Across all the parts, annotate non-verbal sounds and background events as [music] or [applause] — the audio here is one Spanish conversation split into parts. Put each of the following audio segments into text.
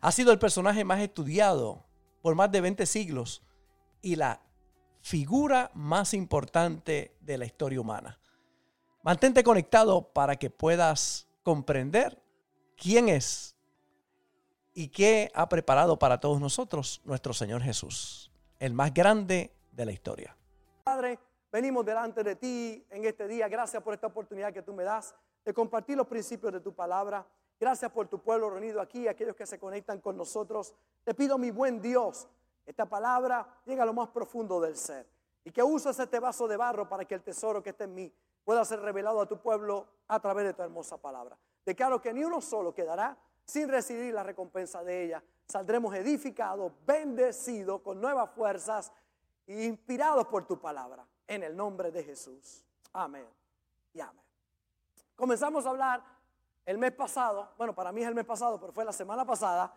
Ha sido el personaje más estudiado por más de 20 siglos y la figura más importante de la historia humana. Mantente conectado para que puedas comprender quién es y qué ha preparado para todos nosotros nuestro Señor Jesús, el más grande de la historia. Padre, venimos delante de ti en este día. Gracias por esta oportunidad que tú me das de compartir los principios de tu palabra. Gracias por tu pueblo reunido aquí, aquellos que se conectan con nosotros. Te pido, mi buen Dios, esta palabra llega a lo más profundo del ser. Y que uses este vaso de barro para que el tesoro que está en mí pueda ser revelado a tu pueblo a través de tu hermosa palabra. Declaro que ni uno solo quedará sin recibir la recompensa de ella. Saldremos edificados, bendecidos, con nuevas fuerzas e inspirados por tu palabra. En el nombre de Jesús. Amén y amén. Comenzamos a hablar el mes pasado, bueno, para mí es el mes pasado, pero fue la semana pasada,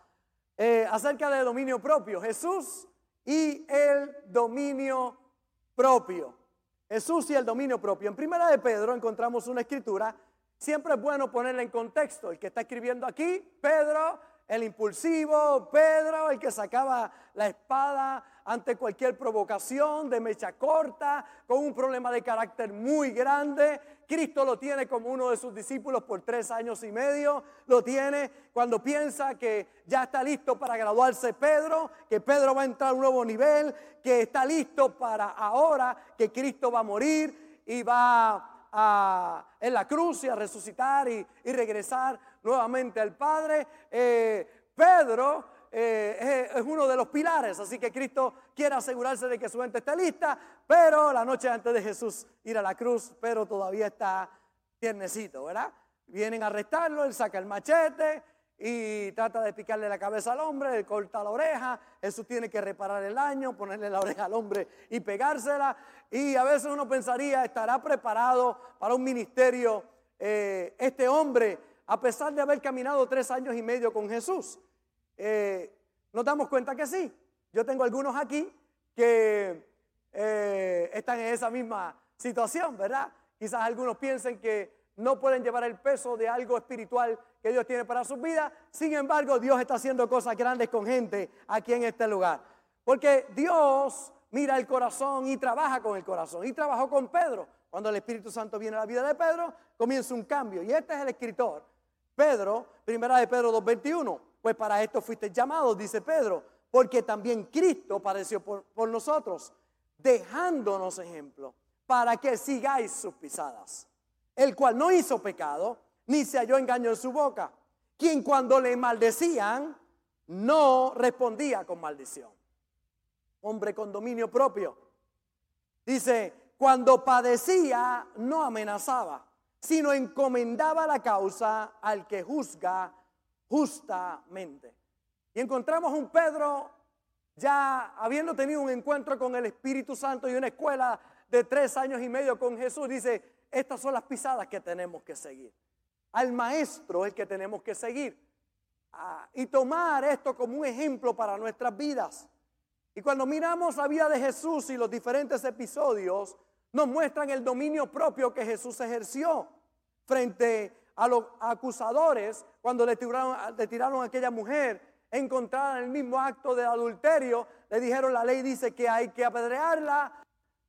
eh, acerca del dominio propio. Jesús y el dominio propio. Jesús y el dominio propio. En primera de Pedro encontramos una escritura. Siempre es bueno ponerla en contexto. El que está escribiendo aquí, Pedro, el impulsivo, Pedro, el que sacaba la espada ante cualquier provocación de mecha corta, con un problema de carácter muy grande. Cristo lo tiene como uno de sus discípulos por tres años y medio. Lo tiene cuando piensa que ya está listo para graduarse Pedro, que Pedro va a entrar a un nuevo nivel, que está listo para ahora, que Cristo va a morir y va a, en la cruz y a resucitar y, regresar nuevamente al Padre. Eh, Pedro eh, es uno de los pilares, así que Cristo quiere asegurarse de que su gente esté lista, pero la noche antes de Jesús ir a la cruz, pero todavía está tiernecito, ¿verdad? Vienen a arrestarlo, él saca el machete y trata de picarle la cabeza al hombre, le corta la oreja, Jesús tiene que reparar el daño, ponerle la oreja al hombre y pegársela, y a veces uno pensaría, estará preparado para un ministerio eh, este hombre, a pesar de haber caminado tres años y medio con Jesús. Eh, nos damos cuenta que sí. Yo tengo algunos aquí que eh, están en esa misma situación, ¿verdad? Quizás algunos piensen que no pueden llevar el peso de algo espiritual que Dios tiene para sus vidas. Sin embargo, Dios está haciendo cosas grandes con gente aquí en este lugar. Porque Dios mira el corazón y trabaja con el corazón. Y trabajó con Pedro. Cuando el Espíritu Santo viene a la vida de Pedro, comienza un cambio. Y este es el escritor. Pedro, primera de Pedro 2.21. Pues para esto fuiste llamados, dice Pedro, porque también Cristo padeció por, nosotros, dejándonos ejemplo, para que sigáis sus pisadas, el cual no hizo pecado, ni se halló engaño en su boca, quien cuando le maldecían, no respondía con maldición. Hombre con dominio propio. Dice, cuando padecía, no amenazaba, sino encomendaba la causa al que juzga justamente. Y encontramos un Pedro ya habiendo tenido un encuentro con el Espíritu Santo y una escuela de tres años y medio con Jesús, dice, estas son las pisadas que tenemos que seguir. Al maestro es el que tenemos que seguir. Ah, y tomar esto como un ejemplo para nuestras vidas. Y cuando miramos la vida de Jesús y los diferentes episodios, nos muestran el dominio propio que Jesús ejerció frente a los acusadores cuando le tiraron, le tiraron a aquella mujer encontrada en el mismo acto de adulterio, le dijeron la ley dice que hay que apedrearla.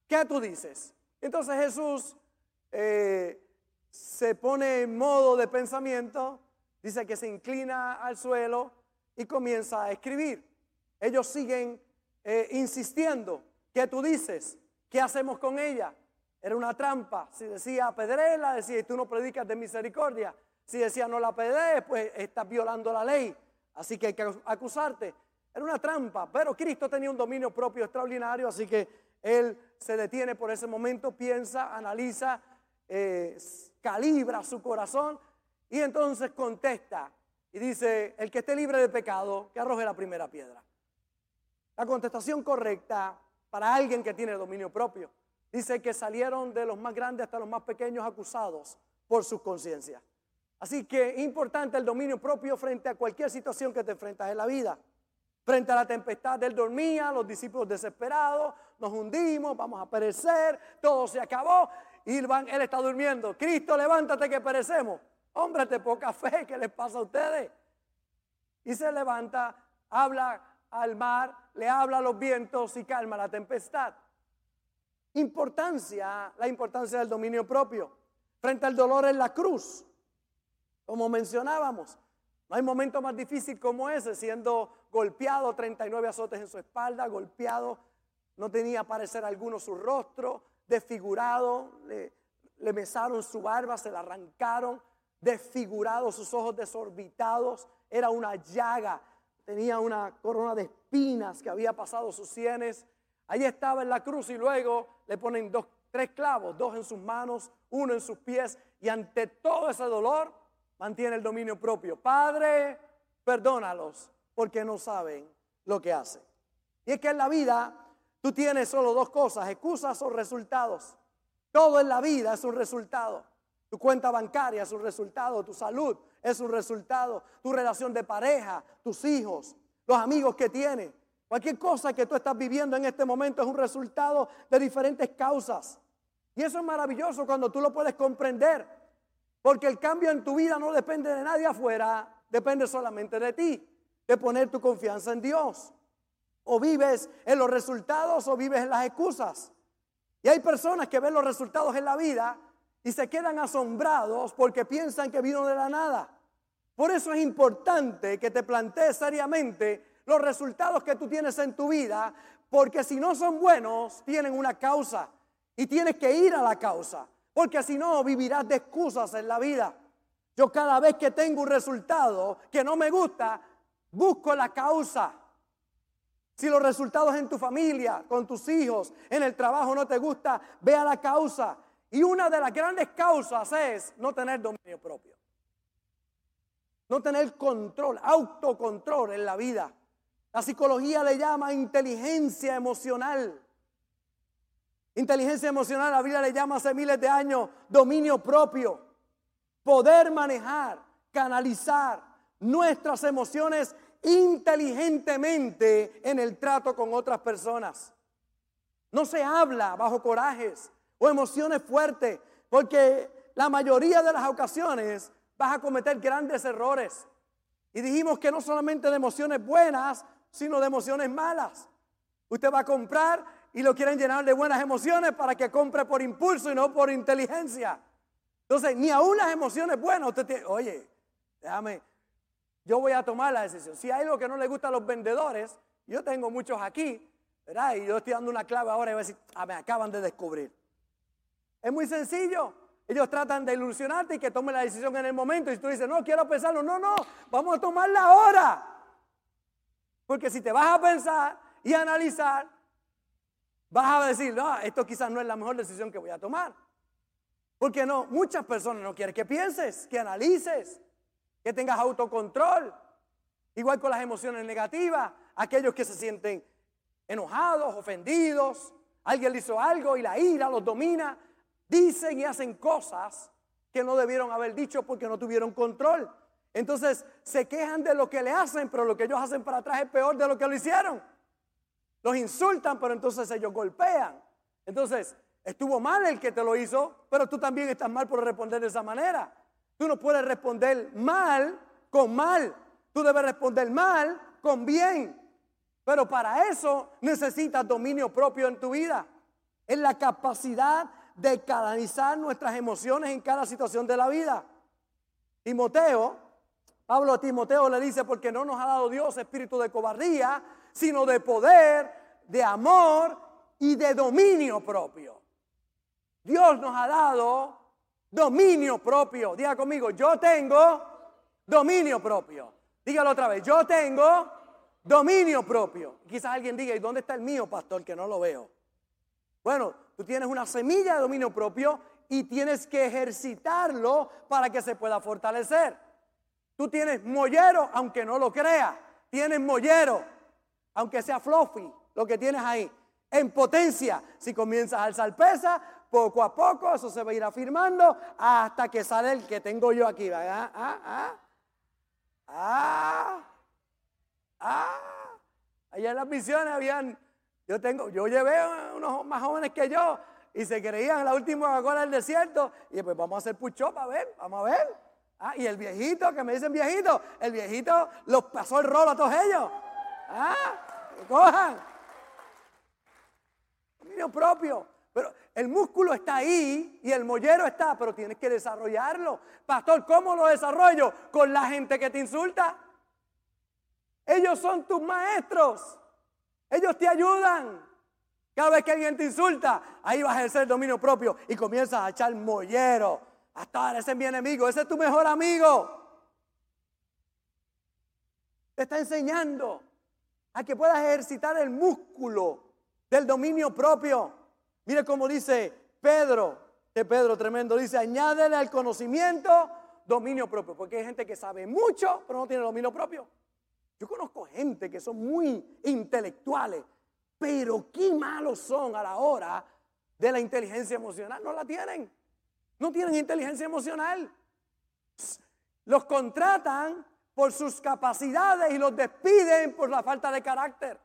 ¿Qué tú dices? Entonces Jesús eh, se pone en modo de pensamiento, dice que se inclina al suelo y comienza a escribir. Ellos siguen eh, insistiendo. ¿Qué tú dices? ¿Qué hacemos con ella? Era una trampa. Si decía apedrela, decía, y tú no predicas de misericordia. Si decía no la pedrees, pues estás violando la ley. Así que hay que acusarte. Era una trampa, pero Cristo tenía un dominio propio extraordinario, así que Él se detiene por ese momento, piensa, analiza, eh, calibra su corazón y entonces contesta. y dice, el que esté libre de pecado, que arroje la primera piedra. La contestación correcta para alguien que tiene dominio propio. Dice que salieron de los más grandes hasta los más pequeños acusados por sus conciencias. Así que importante el dominio propio frente a cualquier situación que te enfrentas en la vida. Frente a la tempestad, él dormía, los discípulos desesperados, nos hundimos, vamos a perecer, todo se acabó. Y él está durmiendo. Cristo, levántate que perecemos. Hombre de poca fe, ¿qué les pasa a ustedes? Y se levanta, habla al mar, le habla a los vientos y calma la tempestad. Importancia, la importancia del dominio propio. Frente al dolor en la cruz, como mencionábamos, no hay momento más difícil como ese, siendo golpeado, 39 azotes en su espalda, golpeado, no tenía parecer alguno su rostro, desfigurado, le, mesaron su barba, se la arrancaron, desfigurado, sus ojos desorbitados, era una llaga, tenía una corona de espinas que había pasado sus sienes. Ahí estaba en la cruz y luego le ponen dos, tres clavos, dos en sus manos, uno en sus pies y ante todo ese dolor mantiene el dominio propio. Padre, perdónalos porque no saben lo que hacen. Y es que en la vida tú tienes solo dos cosas, excusas o resultados. Todo en la vida es un resultado. Tu cuenta bancaria es un resultado, tu salud es un resultado, tu relación de pareja, tus hijos, los amigos que tienes. Cualquier cosa que tú estás viviendo en este momento es un resultado de diferentes causas. Y eso es maravilloso cuando tú lo puedes comprender. Porque el cambio en tu vida no depende de nadie afuera, depende solamente de ti, de poner tu confianza en Dios. O vives en los resultados o vives en las excusas. Y hay personas que ven los resultados en la vida y se quedan asombrados porque piensan que vino de la nada. Por eso es importante que te plantees seriamente los resultados que tú tienes en tu vida, porque si no son buenos, tienen una causa y tienes que ir a la causa porque si no vivirás de excusas en la vida. Yo cada vez que tengo un resultado que no me gusta, busco la causa. Si los resultados en tu familia, con tus hijos, en el trabajo no te gusta, ve a la causa. Y una de las grandes causas es no tener dominio propio. No tener control, autocontrol en la vida. La psicología le llama inteligencia emocional. Inteligencia emocional, la Biblia le llama hace miles de años dominio propio. Poder manejar, canalizar nuestras emociones inteligentemente en el trato con otras personas. No se habla bajo corajes o emociones fuertes, porque la mayoría de las ocasiones vas a cometer grandes errores. Y dijimos que no solamente de emociones buenas, sino de emociones malas. Usted va a comprar y lo quieren llenar de buenas emociones para que compre por impulso y no por inteligencia. Entonces, ni aún las emociones buenas, usted tiene, oye, déjame, yo voy a tomar la decisión. Si hay algo que no le gusta a los vendedores, yo tengo muchos aquí, ¿verdad? Y yo estoy dando una clave ahora y voy a decir, ah, me acaban de descubrir. Es muy sencillo. Ellos tratan de ilusionarte y que tome la decisión en el momento. Y tú dices, no, quiero pensarlo. No, no, vamos a tomarla ahora. Porque si te vas a pensar y analizar, Vas a decir, no, esto quizás no es la mejor decisión que voy a tomar. Porque no, muchas personas no quieren que pienses, que analices, que tengas autocontrol. Igual con las emociones negativas, aquellos que se sienten enojados, ofendidos, alguien le hizo algo y la ira los domina, dicen y hacen cosas que no debieron haber dicho porque no tuvieron control. Entonces se quejan de lo que le hacen, pero lo que ellos hacen para atrás es peor de lo que lo hicieron. Los insultan, pero entonces ellos golpean. Entonces, estuvo mal el que te lo hizo, pero tú también estás mal por responder de esa manera. Tú no puedes responder mal con mal. Tú debes responder mal con bien. Pero para eso necesitas dominio propio en tu vida. Es la capacidad de canalizar nuestras emociones en cada situación de la vida. Timoteo, Pablo a Timoteo le dice, porque no nos ha dado Dios espíritu de cobardía, sino de poder, de amor y de dominio propio. Dios nos ha dado dominio propio. Diga conmigo, yo tengo dominio propio. Dígalo otra vez, yo tengo dominio propio. Quizás alguien diga, ¿y dónde está el mío, pastor? Que no lo veo. Bueno, tú tienes una semilla de dominio propio y tienes que ejercitarlo para que se pueda fortalecer. Tú tienes mollero, aunque no lo creas. Tienes mollero, aunque sea fluffy, lo que tienes ahí. En potencia, si comienzas a alzar pesa, poco a poco eso se va a ir afirmando hasta que sale el que tengo yo aquí. Ah, ah, ah. Ah, ah. Allá en las misiones habían, yo tengo, yo llevé unos más jóvenes que yo y se creían la última Coca-Cola del desierto. Y pues vamos a hacer pucho a ver, vamos a ver. Ah, y el viejito, que me dicen viejito, el viejito los pasó el rolo a todos ellos. Ah, cojan. Dominio propio. Pero el músculo está ahí y el mollero está, pero tienes que desarrollarlo. Pastor, ¿cómo lo desarrollo? Con la gente que te insulta. Ellos son tus maestros. Ellos te ayudan. Cada vez que alguien te insulta, ahí vas a ejercer dominio propio y comienzas a echar mollero. Hasta ahora ese es mi enemigo, ese es tu mejor amigo. Te está enseñando a que puedas ejercitar el músculo del dominio propio. Mire cómo dice Pedro, de Pedro tremendo, dice, añádele al conocimiento dominio propio, porque hay gente que sabe mucho, pero no tiene dominio propio. Yo conozco gente que son muy intelectuales, pero qué malos son a la hora de la inteligencia emocional. No la tienen. No tienen inteligencia emocional. Los contratan por sus capacidades y los despiden por la falta de carácter.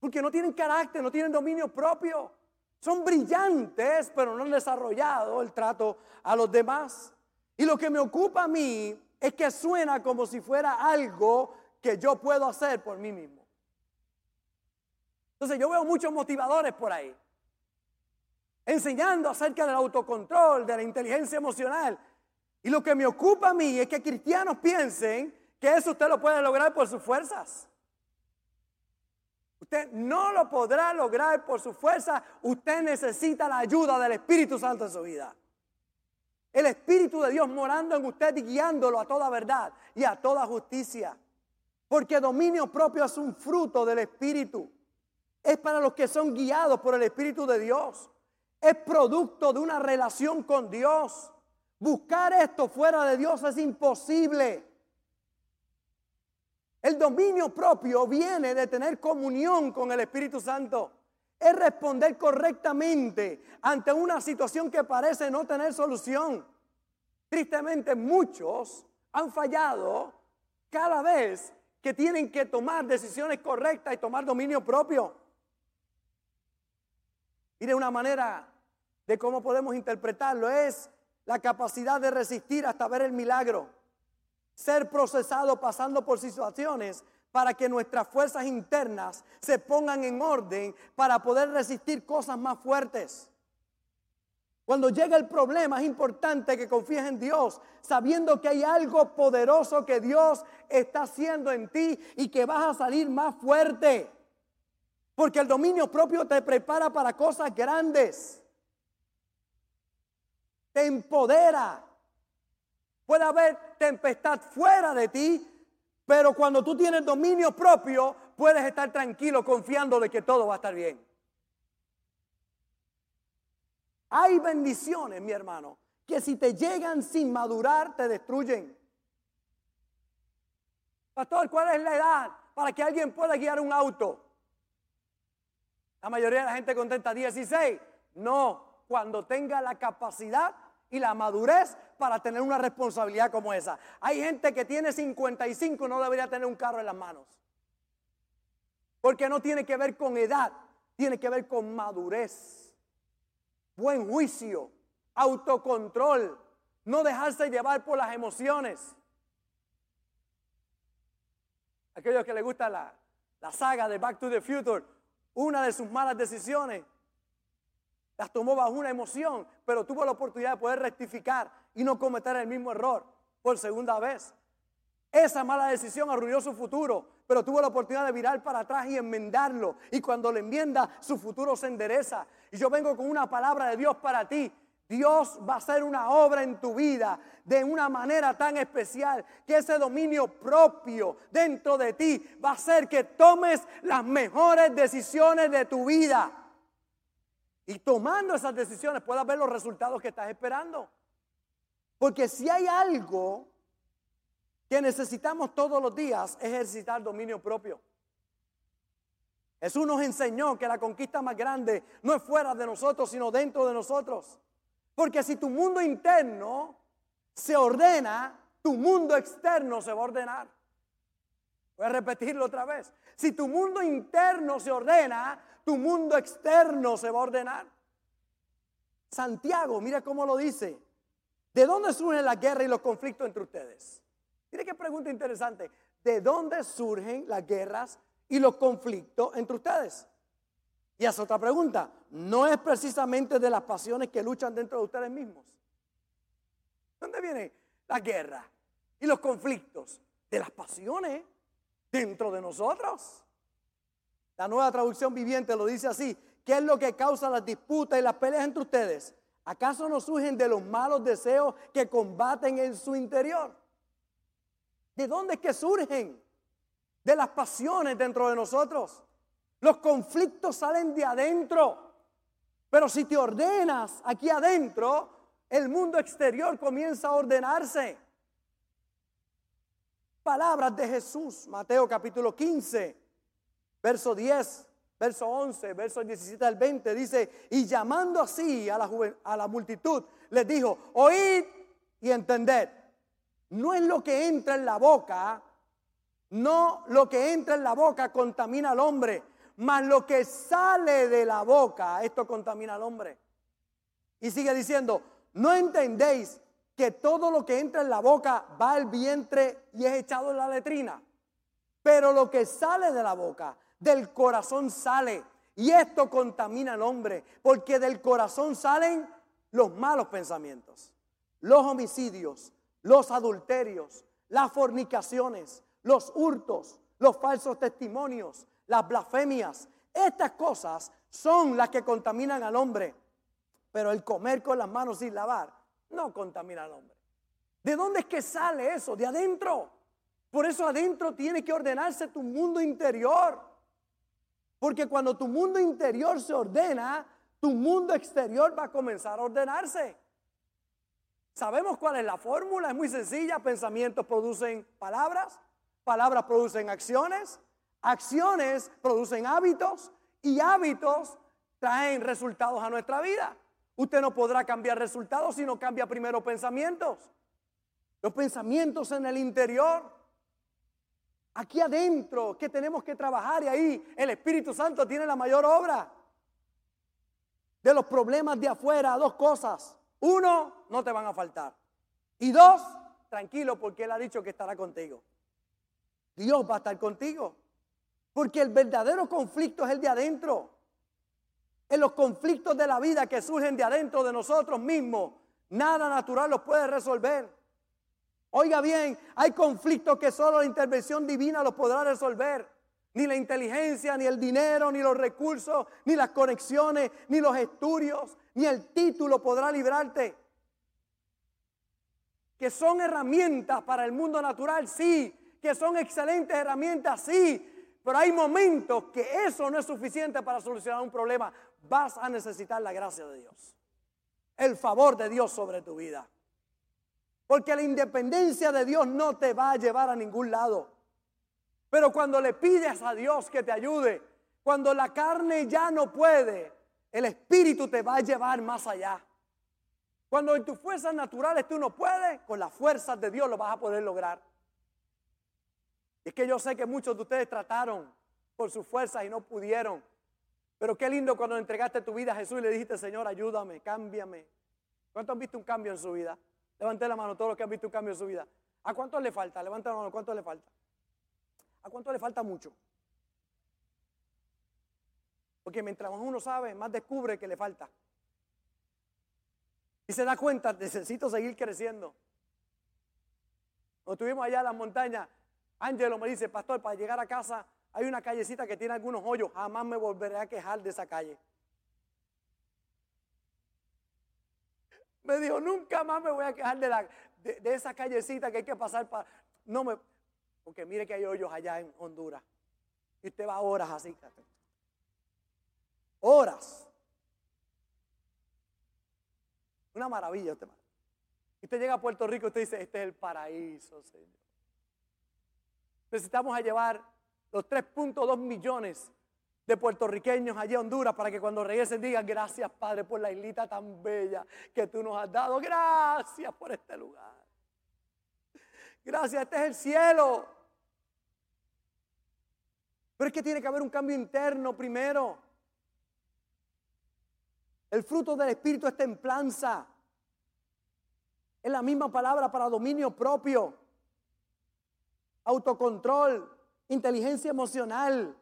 Porque no tienen carácter, no tienen dominio propio. Son brillantes, pero no han desarrollado el trato a los demás. Y lo que me ocupa a mí es que suena como si fuera algo que yo puedo hacer por mí mismo. Entonces yo veo muchos motivadores por ahí, enseñando acerca del autocontrol, de la inteligencia emocional. Y lo que me ocupa a mí es que cristianos piensen que eso usted lo puede lograr por sus fuerzas. Usted no lo podrá lograr por su fuerza. Usted necesita la ayuda del Espíritu Santo en su vida. El Espíritu de Dios morando en usted y guiándolo a toda verdad y a toda justicia. Porque dominio propio es un fruto del Espíritu es para los que son guiados por el Espíritu de Dios. Es producto de una relación con Dios. Buscar esto fuera de Dios es imposible. El dominio propio viene de tener comunión con el Espíritu Santo. Es responder correctamente ante una situación que parece no tener solución. Tristemente muchos han fallado cada vez que tienen que tomar decisiones correctas y tomar dominio propio. Y de una manera de cómo podemos interpretarlo es la capacidad de resistir hasta ver el milagro. Ser procesado pasando por situaciones para que nuestras fuerzas internas se pongan en orden para poder resistir cosas más fuertes. Cuando llega el problema es importante que confíes en Dios, sabiendo que hay algo poderoso que Dios está haciendo en ti y que vas a salir más fuerte. Porque el dominio propio te prepara para cosas grandes. Te empodera. Puede haber tempestad fuera de ti, pero cuando tú tienes dominio propio, puedes estar tranquilo confiando de que todo va a estar bien. Hay bendiciones, mi hermano, que si te llegan sin madurar, te destruyen. Pastor, ¿cuál es la edad para que alguien pueda guiar un auto? La mayoría de la gente contenta 16. No, cuando tenga la capacidad y la madurez para tener una responsabilidad como esa. Hay gente que tiene 55 y no debería tener un carro en las manos. Porque no tiene que ver con edad, tiene que ver con madurez, buen juicio, autocontrol, no dejarse llevar por las emociones. Aquellos que les gusta la, la saga de Back to the Future, una de sus malas decisiones las tomó bajo una emoción, pero tuvo la oportunidad de poder rectificar y no cometer el mismo error por segunda vez. Esa mala decisión arruinó su futuro, pero tuvo la oportunidad de virar para atrás y enmendarlo. Y cuando le enmienda, su futuro se endereza. Y yo vengo con una palabra de Dios para ti. Dios va a hacer una obra en tu vida de una manera tan especial que ese dominio propio dentro de ti va a hacer que tomes las mejores decisiones de tu vida. Y tomando esas decisiones puedas ver los resultados que estás esperando. Porque si hay algo que necesitamos todos los días ejercitar dominio propio. Jesús nos enseñó que la conquista más grande no es fuera de nosotros, sino dentro de nosotros. Porque si tu mundo interno se ordena, tu mundo externo se va a ordenar. Voy a repetirlo otra vez. Si tu mundo interno se ordena, tu mundo externo se va a ordenar. Santiago, mira cómo lo dice. ¿De dónde surgen la guerra y los conflictos entre ustedes? Mire qué pregunta interesante. ¿De dónde surgen las guerras y los conflictos entre ustedes? Y hace otra pregunta. ¿No es precisamente de las pasiones que luchan dentro de ustedes mismos? ¿Dónde viene la guerra y los conflictos? De las pasiones dentro de nosotros. La nueva traducción viviente lo dice así. ¿Qué es lo que causa las disputas y las peleas entre ustedes? ¿Acaso no surgen de los malos deseos que combaten en su interior? ¿De dónde es que surgen? De las pasiones dentro de nosotros. Los conflictos salen de adentro. Pero si te ordenas aquí adentro, el mundo exterior comienza a ordenarse. Palabras de Jesús, Mateo capítulo 15, verso 10, verso 11, verso 17 al 20, dice, y llamando así a la, a la multitud, les dijo, oíd y entended, no es lo que entra en la boca, no lo que entra en la boca contamina al hombre, mas lo que sale de la boca, esto contamina al hombre. Y sigue diciendo, no entendéis que todo lo que entra en la boca va al vientre y es echado en la letrina. Pero lo que sale de la boca, del corazón sale. Y esto contamina al hombre, porque del corazón salen los malos pensamientos, los homicidios, los adulterios, las fornicaciones, los hurtos, los falsos testimonios, las blasfemias. Estas cosas son las que contaminan al hombre. Pero el comer con las manos sin lavar no contamina al hombre. ¿De dónde es que sale eso? De adentro. Por eso adentro tiene que ordenarse tu mundo interior. Porque cuando tu mundo interior se ordena, tu mundo exterior va a comenzar a ordenarse. Sabemos cuál es la fórmula, es muy sencilla. Pensamientos producen palabras, palabras producen acciones, acciones producen hábitos y hábitos traen resultados a nuestra vida. Usted no podrá cambiar resultados si no cambia primero pensamientos. Los pensamientos en el interior. Aquí adentro que tenemos que trabajar y ahí el Espíritu Santo tiene la mayor obra. De los problemas de afuera, dos cosas. Uno, no te van a faltar. Y dos, tranquilo porque Él ha dicho que estará contigo. Dios va a estar contigo. Porque el verdadero conflicto es el de adentro en los conflictos de la vida que surgen de adentro de nosotros mismos. Nada natural los puede resolver. Oiga bien, hay conflictos que solo la intervención divina los podrá resolver. Ni la inteligencia, ni el dinero, ni los recursos, ni las conexiones, ni los estudios, ni el título podrá librarte. Que son herramientas para el mundo natural, sí. Que son excelentes herramientas, sí. Pero hay momentos que eso no es suficiente para solucionar un problema vas a necesitar la gracia de Dios. El favor de Dios sobre tu vida. Porque la independencia de Dios no te va a llevar a ningún lado. Pero cuando le pides a Dios que te ayude, cuando la carne ya no puede, el Espíritu te va a llevar más allá. Cuando en tus fuerzas naturales tú no puedes, con las fuerzas de Dios lo vas a poder lograr. es que yo sé que muchos de ustedes trataron por sus fuerzas y no pudieron. Pero qué lindo cuando entregaste tu vida a Jesús y le dijiste, Señor, ayúdame, cámbiame. ¿Cuántos han visto un cambio en su vida? Levante la mano todos los que han visto un cambio en su vida. ¿A cuántos le falta? Levante la mano, ¿cuánto le falta? ¿A cuánto le falta mucho? Porque mientras uno sabe, más descubre que le falta. Y se da cuenta, necesito seguir creciendo. Cuando estuvimos allá en las montañas, Ángelo me dice, pastor, para llegar a casa hay una callecita que tiene algunos hoyos, jamás me volveré a quejar de esa calle. Me dijo, nunca más me voy a quejar de, la, de, esa callecita que hay que pasar para... No me... Porque mire que hay hoyos allá en Honduras. Y usted va horas así. Horas. Una maravilla usted. Y usted llega a Puerto Rico y usted dice, este es el paraíso, Señor. necesitamos a llevar los 3.2 millones de puertorriqueños allí a Honduras para que cuando regresen digan gracias Padre por la islita tan bella que tú nos has dado. Gracias por este lugar. Gracias, este es el cielo. Pero es que tiene que haber un cambio interno primero. El fruto del Espíritu es templanza. Es la misma palabra para dominio propio, autocontrol, inteligencia emocional.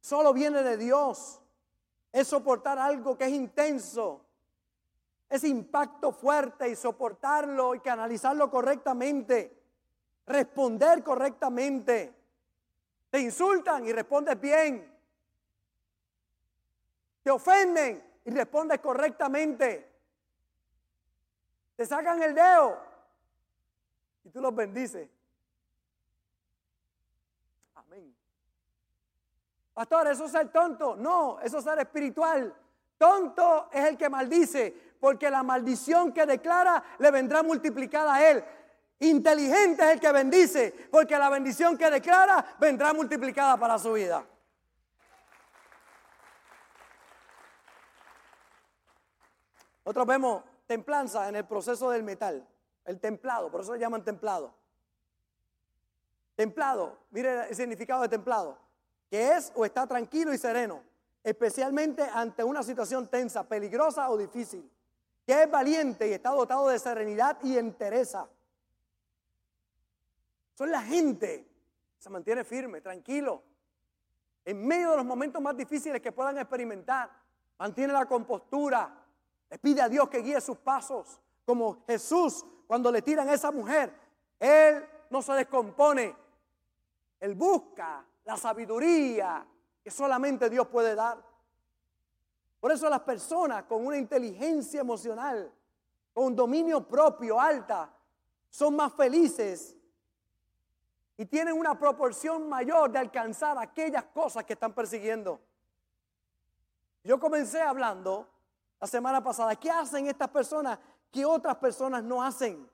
Solo viene de Dios. Es soportar algo que es intenso. Es impacto fuerte y soportarlo y canalizarlo correctamente. Responder correctamente. Te insultan y respondes bien. Te ofenden y respondes correctamente. Te sacan el dedo y tú los bendices. Amén. Pastor, ¿eso es ser tonto? No, eso es ser espiritual. Tonto es el que maldice, porque la maldición que declara le vendrá multiplicada a él. Inteligente es el que bendice, porque la bendición que declara vendrá multiplicada para su vida. Nosotros vemos templanza en el proceso del metal, el templado, por eso le llaman templado. Templado, mire el significado de templado, que es o está tranquilo y sereno, especialmente ante una situación tensa, peligrosa o difícil, que es valiente y está dotado de serenidad y entereza. Son la gente que se mantiene firme, tranquilo, en medio de los momentos más difíciles que puedan experimentar, mantiene la compostura, le pide a Dios que guíe sus pasos, como Jesús cuando le tiran a esa mujer. Él no se descompone. Él busca la sabiduría que solamente Dios puede dar. Por eso las personas con una inteligencia emocional, con dominio propio alta, son más felices y tienen una proporción mayor de alcanzar aquellas cosas que están persiguiendo. Yo comencé hablando la semana pasada. ¿Qué hacen estas personas que otras personas no hacen?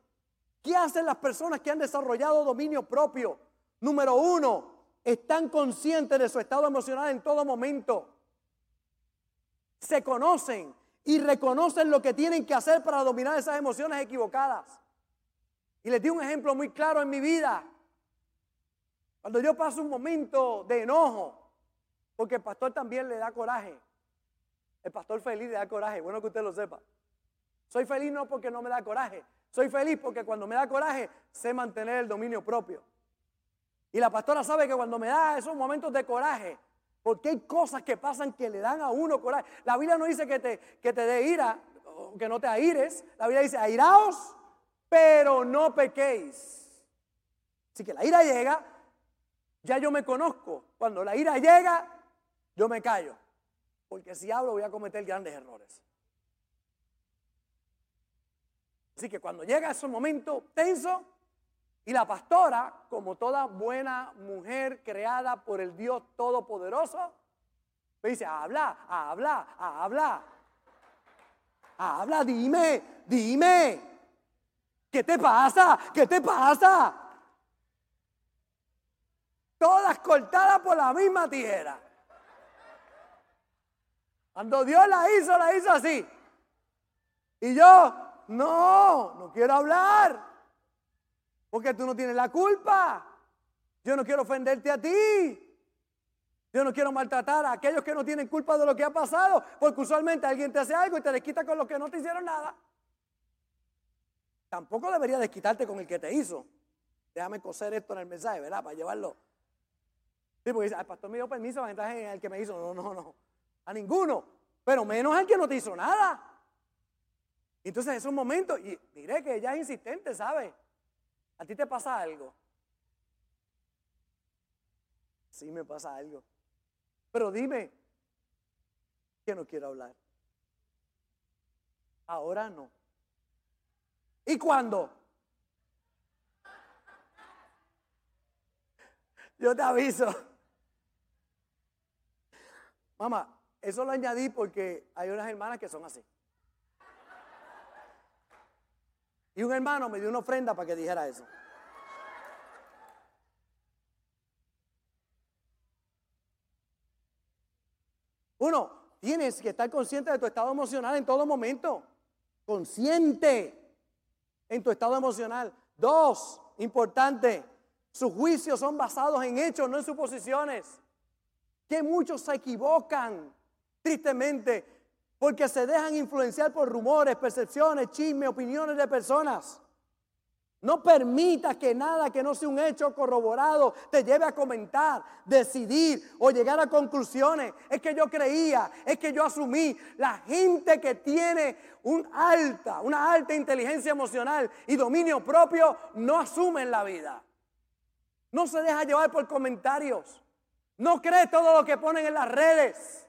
¿Qué hacen las personas que han desarrollado dominio propio? Número uno, están conscientes de su estado emocional en todo momento. Se conocen y reconocen lo que tienen que hacer para dominar esas emociones equivocadas. Y les di un ejemplo muy claro en mi vida. Cuando yo paso un momento de enojo, porque el pastor también le da coraje. El pastor feliz le da coraje, bueno que usted lo sepa. Soy feliz no porque no me da coraje, soy feliz porque cuando me da coraje sé mantener el dominio propio. Y la pastora sabe que cuando me da esos momentos de coraje, porque hay cosas que pasan que le dan a uno coraje. La Biblia no dice que te, que te dé ira, que no te aires. La Biblia dice, airaos, pero no pequéis. Así que la ira llega, ya yo me conozco. Cuando la ira llega, yo me callo porque si hablo voy a cometer grandes errores. Así que cuando llega ese momento tenso, y la pastora, como toda buena mujer creada por el Dios Todopoderoso, me dice, habla, habla, habla. Habla, dime, dime. ¿Qué te pasa? ¿Qué te pasa? Todas cortadas por la misma tijera. Cuando Dios la hizo, la hizo así. Y yo, no, no quiero hablar. Porque tú no tienes la culpa. Yo no quiero ofenderte a ti. Yo no quiero maltratar a aquellos que no tienen culpa de lo que ha pasado. Porque usualmente alguien te hace algo y te desquita con los que no te hicieron nada. Tampoco debería desquitarte con el que te hizo. Déjame coser esto en el mensaje, ¿verdad? Para llevarlo. Sí, porque dice, el pastor me dio permiso para entrar en el que me hizo. No, no, no a ninguno, pero menos al que no te hizo nada. Entonces es un momento, y mire que ella es insistente, ¿sabe? A ti te pasa algo. Sí me pasa algo. Pero dime que no quiero hablar. Ahora no. ¿Y cuándo? Yo te aviso. Mamá, eso lo añadí porque hay unas hermanas que son así. Y un hermano me dio una ofrenda para que dijera eso. Uno, tienes que estar consciente de tu estado emocional en todo momento. Consciente en tu estado emocional. Dos, importante, sus juicios son basados en hechos, no en suposiciones. Que muchos se equivocan tristemente porque se dejan influenciar por rumores, percepciones, chismes, opiniones de personas. No permita que nada que no sea un hecho corroborado te lleve a comentar, decidir o llegar a conclusiones. Es que yo creía, es que yo asumí. La gente que tiene un alta, una alta inteligencia emocional y dominio propio no asume en la vida. No se deja llevar por comentarios. No cree todo lo que ponen en las redes.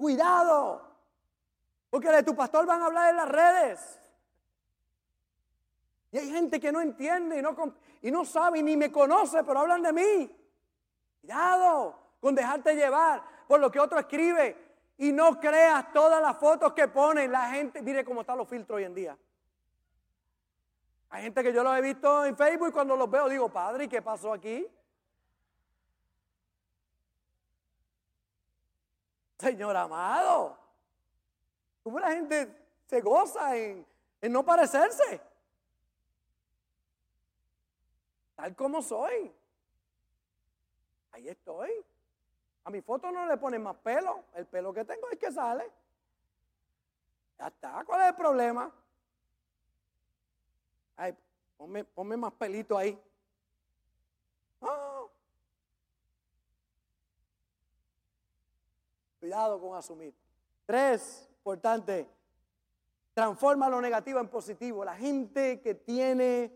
Cuidado, porque de tu pastor van a hablar en las redes. Y hay gente que no entiende y no, y no sabe ni me conoce, pero hablan de mí. Cuidado con dejarte llevar por lo que otro escribe. Y no creas todas las fotos que ponen la gente. Mire cómo están los filtros hoy en día. Hay gente que yo lo he visto en Facebook y cuando los veo digo, padre, ¿y qué pasó aquí? Señor amado, ¿cómo la gente se goza en, no parecerse? tal como soy. Ahí estoy. A mi foto no le ponen más pelo. El pelo que tengo es que sale. Ya está. ¿Cuál es el problema? Ay, ponme, más pelito ahí. Cuidado con asumir. Tres, importante. Transforma lo negativo en positivo. La gente que tiene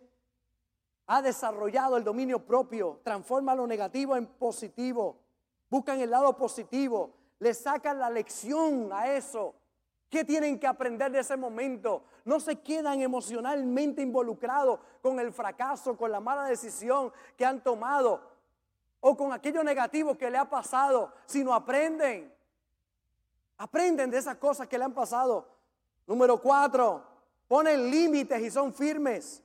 ha desarrollado el dominio propio, transforma lo negativo en positivo, buscan el lado positivo, le sacan la lección a eso. ¿Qué tienen que aprender de ese momento? No se quedan emocionalmente involucrados con el fracaso, con la mala decisión que han tomado o con aquello negativo que le ha pasado, sino aprenden. Aprenden de esas cosas que le han pasado. Número cuatro, ponen límites y son firmes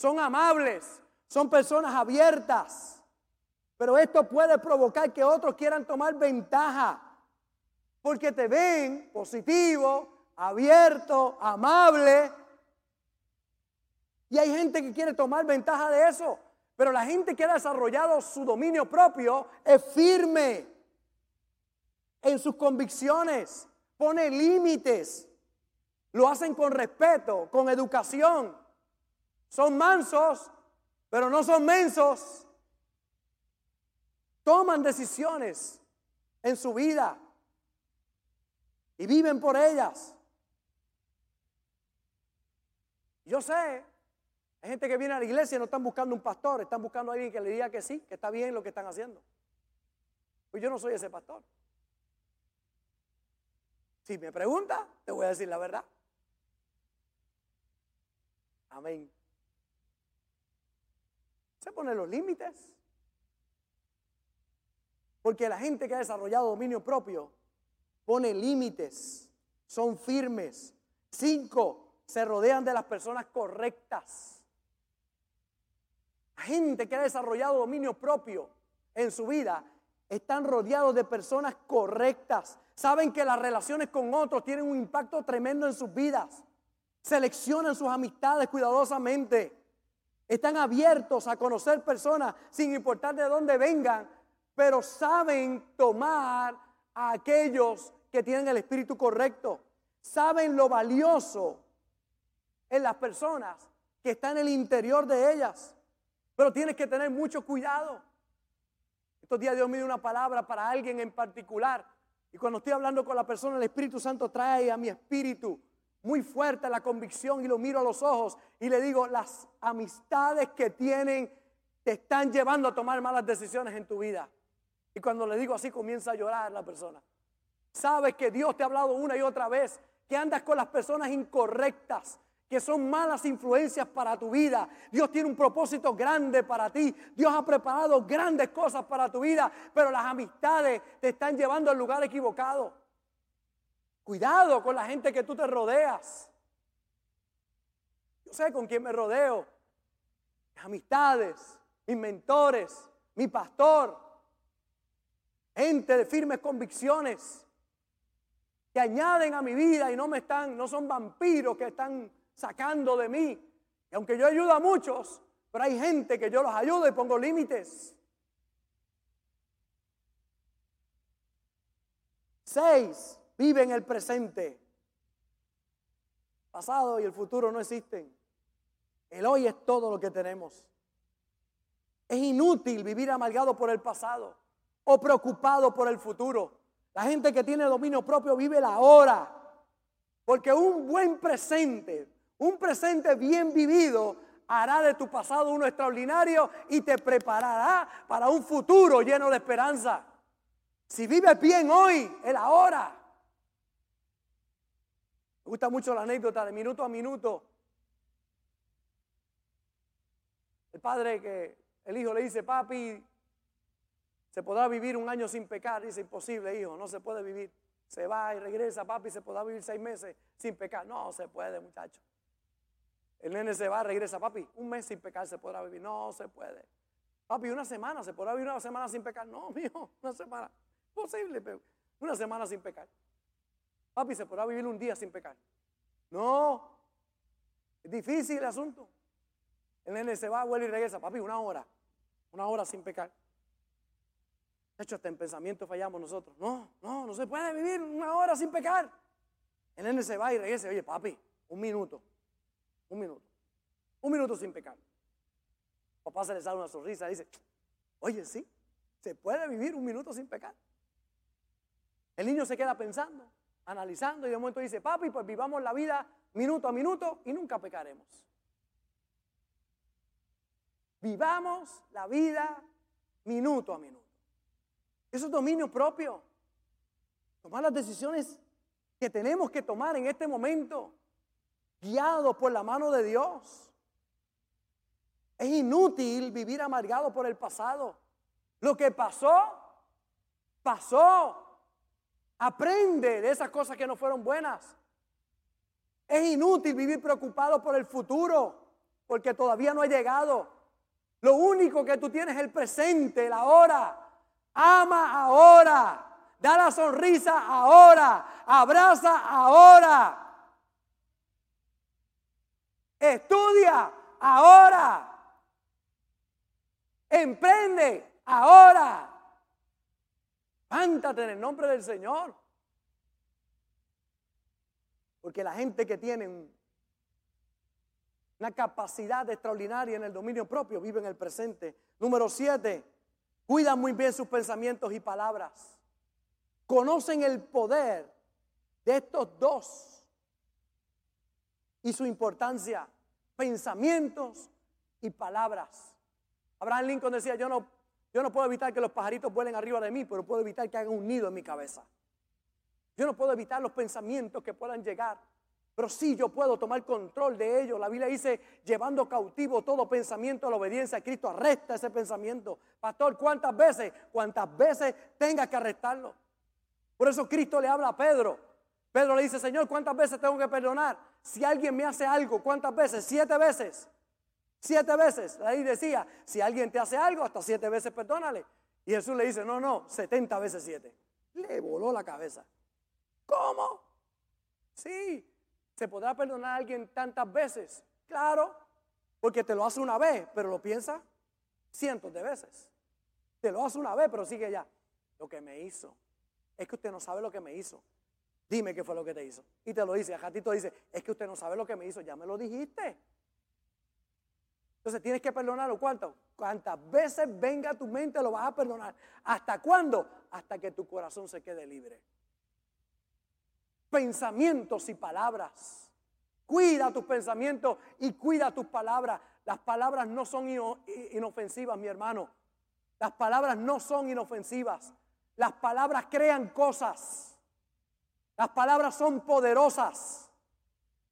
son amables, son personas abiertas. Pero esto puede provocar que otros quieran tomar ventaja porque te ven positivo, abierto, amable. Y hay gente que quiere tomar ventaja de eso. Pero la gente que ha desarrollado su dominio propio es firme en sus convicciones, pone límites, lo hacen con respeto, con educación. Son mansos, pero no son mensos. Toman decisiones en su vida y viven por ellas. Yo sé, hay gente que viene a la iglesia y no están buscando un pastor, están buscando a alguien que le diga que sí, que está bien lo que están haciendo. Pues yo no soy ese pastor. Si me pregunta, te voy a decir la verdad. Amén. Se pone los límites. Porque la gente que ha desarrollado dominio propio pone límites, son firmes. Cinco, se rodean de las personas correctas. La gente que ha desarrollado dominio propio en su vida están rodeados de personas correctas. Saben que las relaciones con otros tienen un impacto tremendo en sus vidas. Seleccionan sus amistades cuidadosamente. Están abiertos a conocer personas sin importar de dónde vengan, pero saben tomar a aquellos que tienen el espíritu correcto. Saben lo valioso en las personas que están en el interior de ellas. Pero tienes que tener mucho cuidado. Estos días Dios me dio una palabra para alguien en particular. Y cuando estoy hablando con la persona, el Espíritu Santo trae a mi espíritu muy fuerte la convicción y lo miro a los ojos y le digo, las amistades que tienen te están llevando a tomar malas decisiones en tu vida. Y cuando le digo así comienza a llorar la persona. Sabes que Dios te ha hablado una y otra vez, que andas con las personas incorrectas, que son malas influencias para tu vida. Dios tiene un propósito grande para ti. Dios ha preparado grandes cosas para tu vida, pero las amistades te están llevando al lugar equivocado. Cuidado con la gente que tú te rodeas. Yo sé con quién me rodeo. Mis amistades, mis mentores, mi pastor. gente de firmes convicciones que añaden a mi vida y no me están, no son vampiros que están sacando de mí. Y aunque yo ayudo a muchos, pero hay gente que yo los ayudo y pongo límites. Seis, vive en el presente. Pasado y el futuro no existen. El hoy es todo lo que tenemos. Es inútil vivir amargado por el pasado o preocupado por el futuro. La gente que tiene dominio propio vive la hora. Porque un buen presente, un presente bien vivido, hará de tu pasado uno extraordinario y te preparará para un futuro lleno de esperanza. Si vives bien hoy, el ahora. Me gusta mucho la anécdota de minuto a minuto. El padre que el hijo le dice, papi, ¿se podrá vivir un año sin pecar? Dice, imposible, hijo, no se puede vivir. Se va y regresa, papi, ¿se podrá vivir seis meses sin pecar? No se puede, muchacho. El nene se va, regresa, papi, un mes sin pecar se podrá vivir. No se puede. Papi, una semana, ¿se podrá vivir una semana sin pecar? No, [laughs] mijo, una semana. Posible, pero una semana sin pecar. Papi, ¿se podrá vivir un día sin pecar? No. Es difícil el asunto. El nene se va, vuelve y regresa. Papi, una hora. Una hora sin pecar. De hecho, hasta en pensamiento fallamos nosotros. No, no, no se puede vivir una hora sin pecar. El nene se va y regresa. Oye, papi, un minuto. Un minuto. Un minuto sin pecar. Papá se le sale una sonrisa y dice, oye, sí, se puede vivir un minuto sin pecar. El niño se queda pensando, analizando y de momento dice, papi, pues vivamos la vida minuto a minuto y nunca pecaremos. Vivamos la vida minuto a minuto. Eso es dominio propio. Tomar las decisiones que tenemos que tomar en este momento, guiados por la mano de Dios. Es inútil vivir amargado por el pasado. Lo que pasó, pasó. Aprende de esas cosas que no fueron buenas. Es inútil vivir preocupado por el futuro, porque todavía no ha llegado. Lo único que tú tienes es el presente, el ahora. Ama ahora. Da la sonrisa ahora. Abraza ahora. Estudia ahora. Emprende ahora. Pántate en el nombre del Señor. Porque la gente que tiene una capacidad extraordinaria en el dominio propio, vive en el presente. Número siete, cuidan muy bien sus pensamientos y palabras. Conocen el poder de estos dos y su importancia, pensamientos y palabras. Abraham Lincoln decía, yo no, yo no puedo evitar que los pajaritos vuelen arriba de mí, pero puedo evitar que hagan un nido en mi cabeza. Yo no puedo evitar los pensamientos que puedan llegar pero sí yo puedo tomar control de ellos. La Biblia dice, llevando cautivo todo pensamiento a la obediencia a Cristo, arresta ese pensamiento. Pastor, ¿cuántas veces? ¿Cuántas veces tenga que arrestarlo? Por eso Cristo le habla a Pedro. Pedro le dice, Señor, ¿cuántas veces tengo que perdonar? Si alguien me hace algo, ¿cuántas veces? Siete veces. Siete veces. Ahí decía, si alguien te hace algo, hasta siete veces perdónale. Y Jesús le dice, no, no, setenta veces siete. Le voló la cabeza. ¿Cómo? Sí, ¿Se podrá perdonar a alguien tantas veces? Claro, porque te lo hace una vez, pero lo piensa cientos de veces. Te lo hace una vez, pero sigue ya. Lo que me hizo. Es que usted no sabe lo que me hizo. Dime qué fue lo que te hizo. Y te lo dice. A Jatito dice, es que usted no sabe lo que me hizo. Ya me lo dijiste. Entonces tienes que perdonarlo. ¿Cuánto? Cuantas veces venga tu mente lo vas a perdonar. ¿Hasta cuándo? Hasta que tu corazón se quede libre pensamientos y palabras. Cuida tus pensamientos y cuida tus palabras. Las palabras no son inofensivas, mi hermano. Las palabras no son inofensivas. Las palabras crean cosas. Las palabras son poderosas.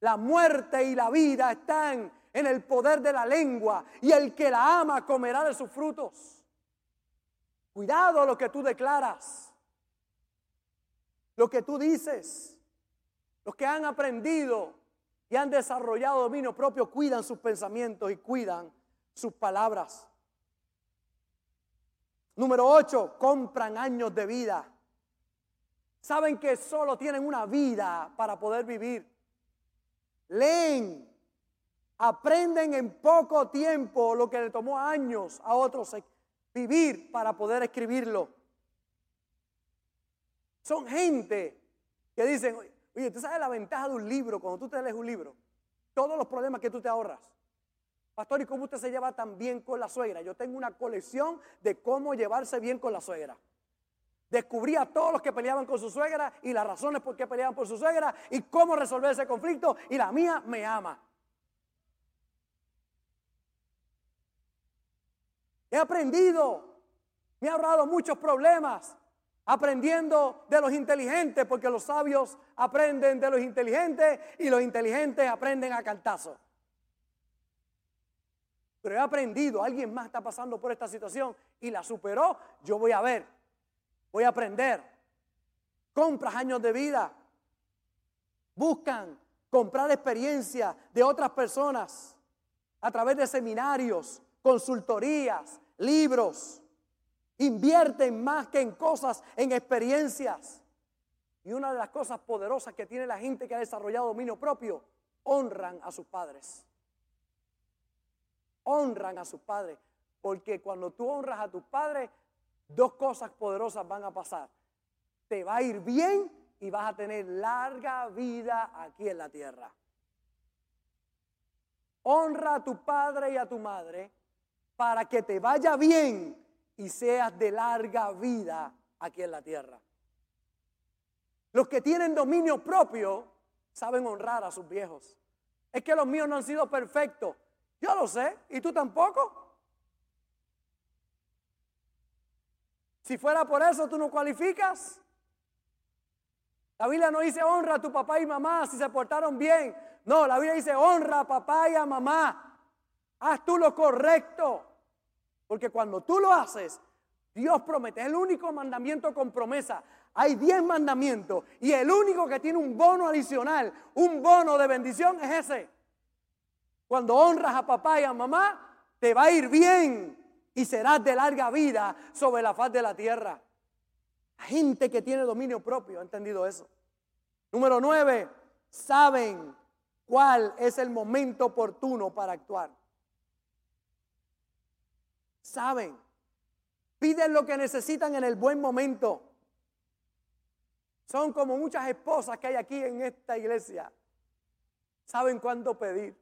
La muerte y la vida están en el poder de la lengua y el que la ama comerá de sus frutos. Cuidado lo que tú declaras, lo que tú dices. Los que han aprendido y han desarrollado dominio propio cuidan sus pensamientos y cuidan sus palabras. Número 8, compran años de vida. Saben que solo tienen una vida para poder vivir. Leen, aprenden en poco tiempo lo que le tomó años a otros vivir para poder escribirlo. Son gente que dicen, oye, ¿tú sabes la ventaja de un libro cuando tú te lees un libro? Todos los problemas que tú te ahorras. Pastor, ¿y cómo usted se lleva tan bien con la suegra? Yo tengo una colección de cómo llevarse bien con la suegra. Descubrí a todos los que peleaban con su suegra y las razones por qué peleaban por su suegra y cómo resolver ese conflicto y la mía me ama. He aprendido, me ha ahorrado muchos problemas aprendiendo de los inteligentes, porque los sabios aprenden de los inteligentes y los inteligentes aprenden a cantazo. Pero he aprendido, alguien más está pasando por esta situación y la superó, yo voy a ver, voy a aprender. Compras años de vida, buscan comprar experiencia de otras personas a través de seminarios, consultorías, libros. Invierten más que en cosas, en experiencias. Y una de las cosas poderosas que tiene la gente que ha desarrollado dominio propio, honran a sus padres. Honran a sus padres. Porque cuando tú honras a tus padres, dos cosas poderosas van a pasar. Te va a ir bien y vas a tener larga vida aquí en la tierra. Honra a tu padre y a tu madre para que te vaya bien y seas de larga vida aquí en la tierra. Los que tienen dominio propio saben honrar a sus viejos. Es que los míos no han sido perfectos. Yo lo sé, y tú tampoco. Si fuera por eso, tú no cualificas. La Biblia no dice honra a tu papá y mamá si se portaron bien. No, la Biblia dice honra a papá y a mamá. Haz tú lo correcto. Porque cuando tú lo haces, Dios promete, es el único mandamiento con promesa. Hay diez mandamientos y el único que tiene un bono adicional, un bono de bendición es ese. Cuando honras a papá y a mamá, te va a ir bien y serás de larga vida sobre la faz de la tierra. Gente que tiene dominio propio ha entendido eso. Número nueve, saben cuál es el momento oportuno para actuar saben. Piden lo que necesitan en el buen momento. Son como muchas esposas que hay aquí en esta iglesia. Saben cuándo pedir.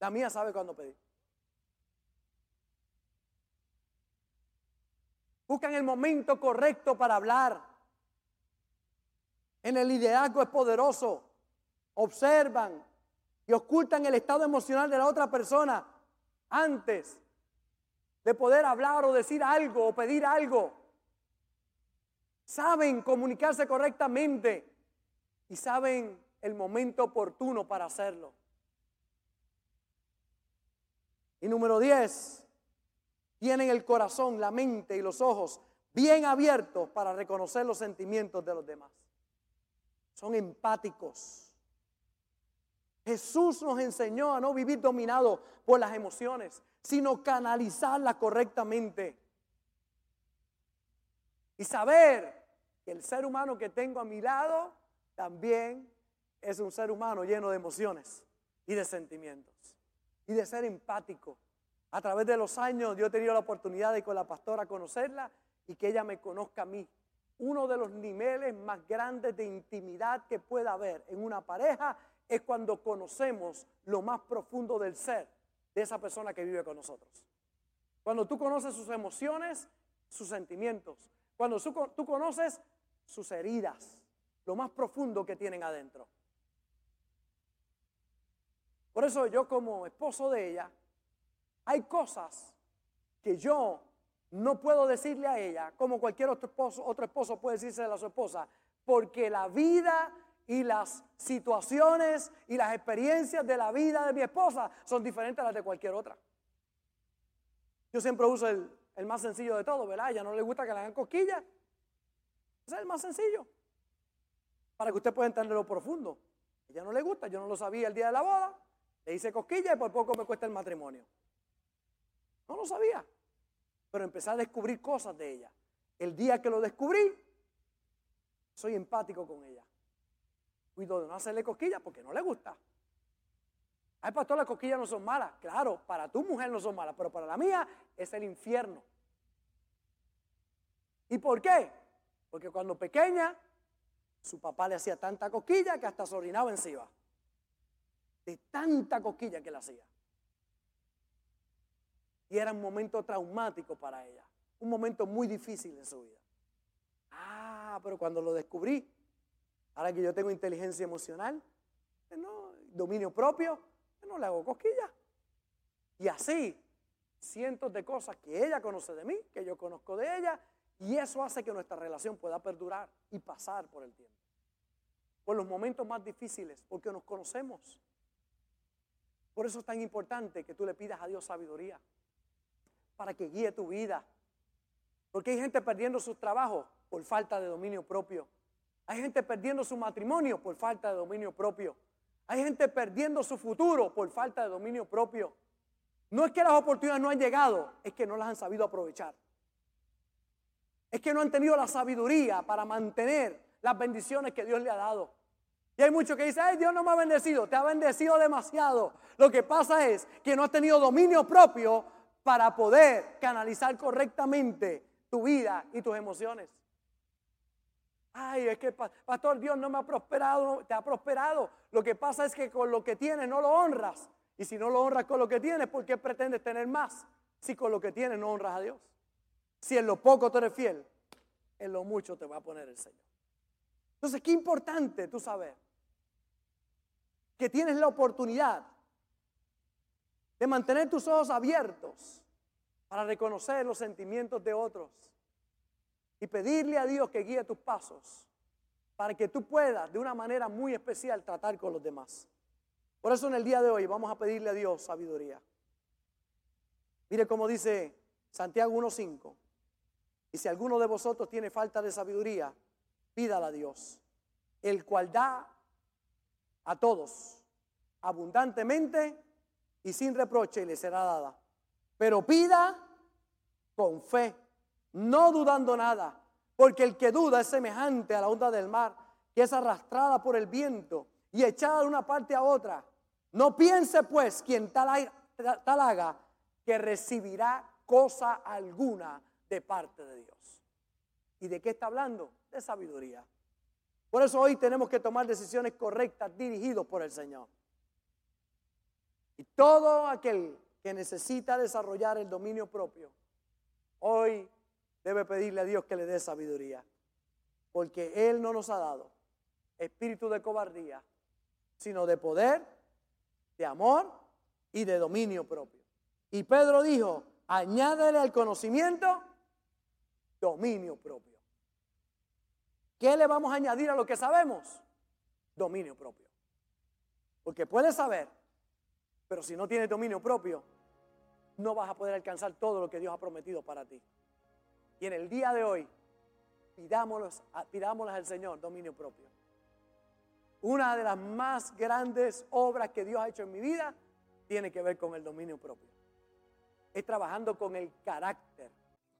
La mía sabe cuándo pedir. Buscan el momento correcto para hablar. En el liderazgo es poderoso. Observan, y ocultan el estado emocional de la otra persona antes de poder hablar o decir algo o pedir algo. Saben comunicarse correctamente y saben el momento oportuno para hacerlo. Y número 10, tienen el corazón, la mente y los ojos bien abiertos para reconocer los sentimientos de los demás. Son empáticos Jesús nos enseñó a no vivir dominado por las emociones, sino canalizarlas correctamente. Y saber que el ser humano que tengo a mi lado también es un ser humano lleno de emociones y de sentimientos. Y de ser empático. A través de los años yo he tenido la oportunidad de con la pastora conocerla y que ella me conozca a mí. Uno de los niveles más grandes de intimidad que pueda haber en una pareja es cuando conocemos lo más profundo del ser de esa persona que vive con nosotros. Cuando tú conoces sus emociones, sus sentimientos. Cuando tú conoces sus heridas, lo más profundo que tienen adentro. Por eso yo como esposo de ella, hay cosas que yo no puedo decirle a ella, como cualquier otro esposo, puede decirse a su esposa, porque la vida y las situaciones y las experiencias de la vida de mi esposa son diferentes a las de cualquier otra. Yo siempre uso el, más sencillo de todo, ¿verdad? A ella no le gusta que le hagan cosquillas. Ese es el más sencillo. Para que usted pueda entender lo profundo. A ella no le gusta, yo no lo sabía el día de la boda. Le hice cosquilla y por poco me cuesta el matrimonio. No lo sabía. Pero empecé a descubrir cosas de ella. El día que lo descubrí, soy empático con ella. Cuido de no hacerle cosquillas porque no le gusta. Ay, pastor, las cosquillas no son malas. Claro, para tu mujer no son malas, pero para la mía es el infierno. ¿Y por qué? Porque cuando pequeña, su papá le hacía tanta cosquilla que hasta se orinaba encima. De tanta cosquilla que le hacía. Y era un momento traumático para ella. Un momento muy difícil en su vida. Ah, pero cuando lo descubrí, ahora que yo tengo inteligencia emocional, no, dominio propio, no le hago cosquillas. Y así, cientos de cosas que ella conoce de mí, que yo conozco de ella, y eso hace que nuestra relación pueda perdurar y pasar por el tiempo. Por los momentos más difíciles, porque nos conocemos. Por eso es tan importante que tú le pidas a Dios sabiduría, para que guíe tu vida. Porque hay gente perdiendo su trabajo por falta de dominio propio. Hay gente perdiendo su matrimonio por falta de dominio propio. Hay gente perdiendo su futuro por falta de dominio propio. No es que las oportunidades no han llegado, es que no las han sabido aprovechar. Es que no han tenido la sabiduría para mantener las bendiciones que Dios le ha dado. Y hay muchos que dicen, ay, Dios no me ha bendecido, te ha bendecido demasiado. Lo que pasa es que no has tenido dominio propio para poder canalizar correctamente tu vida y tus emociones. Ay, es que, pastor, Dios no me ha prosperado, te ha prosperado. Lo que pasa es que con lo que tienes no lo honras. Y si no lo honras con lo que tienes, ¿por qué pretendes tener más? Si con lo que tienes no honras a Dios. Si en lo poco tú eres fiel, en lo mucho te va a poner el Señor. Entonces, qué importante tú saber que tienes la oportunidad de mantener tus ojos abiertos para reconocer los sentimientos de otros y pedirle a Dios que guíe tus pasos para que tú puedas de una manera muy especial tratar con los demás. Por eso en el día de hoy vamos a pedirle a Dios sabiduría. Mire cómo dice Santiago 1.5. Y si alguno de vosotros tiene falta de sabiduría, pídala a Dios, el cual da a todos abundantemente y sin reproche y le será dada. Pero pida con fe no dudando nada, porque el que duda es semejante a la onda del mar, que es arrastrada por el viento y echada de una parte a otra. No piense pues quien tal, tal haga que recibirá cosa alguna de parte de Dios. ¿Y de qué está hablando? De sabiduría. Por eso hoy tenemos que tomar decisiones correctas dirigidos por el Señor. Y todo aquel que necesita desarrollar el dominio propio, hoy debe pedirle a Dios que le dé sabiduría. Porque Él no nos ha dado espíritu de cobardía, sino de poder, de amor y de dominio propio. Y Pedro dijo, añádele al conocimiento dominio propio. ¿Qué le vamos a añadir a lo que sabemos? Dominio propio. Porque puedes saber, pero si no tienes dominio propio, no vas a poder alcanzar todo lo que Dios ha prometido para ti. Y en el día de hoy, pidámosles, al Señor dominio propio. Una de las más grandes obras que Dios ha hecho en mi vida tiene que ver con el dominio propio. Es trabajando con el carácter.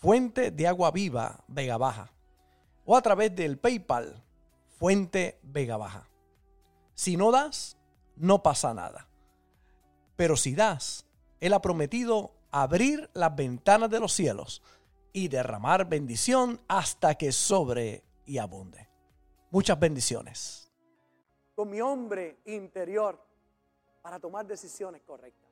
Fuente de Agua Viva Vega Baja, o a través del PayPal, Fuente Vega Baja. Si no das, no pasa nada. Pero si das, Él ha prometido abrir las ventanas de los cielos y derramar bendición hasta que sobre y abunde. Muchas bendiciones. Con mi hombre interior para tomar decisiones correctas.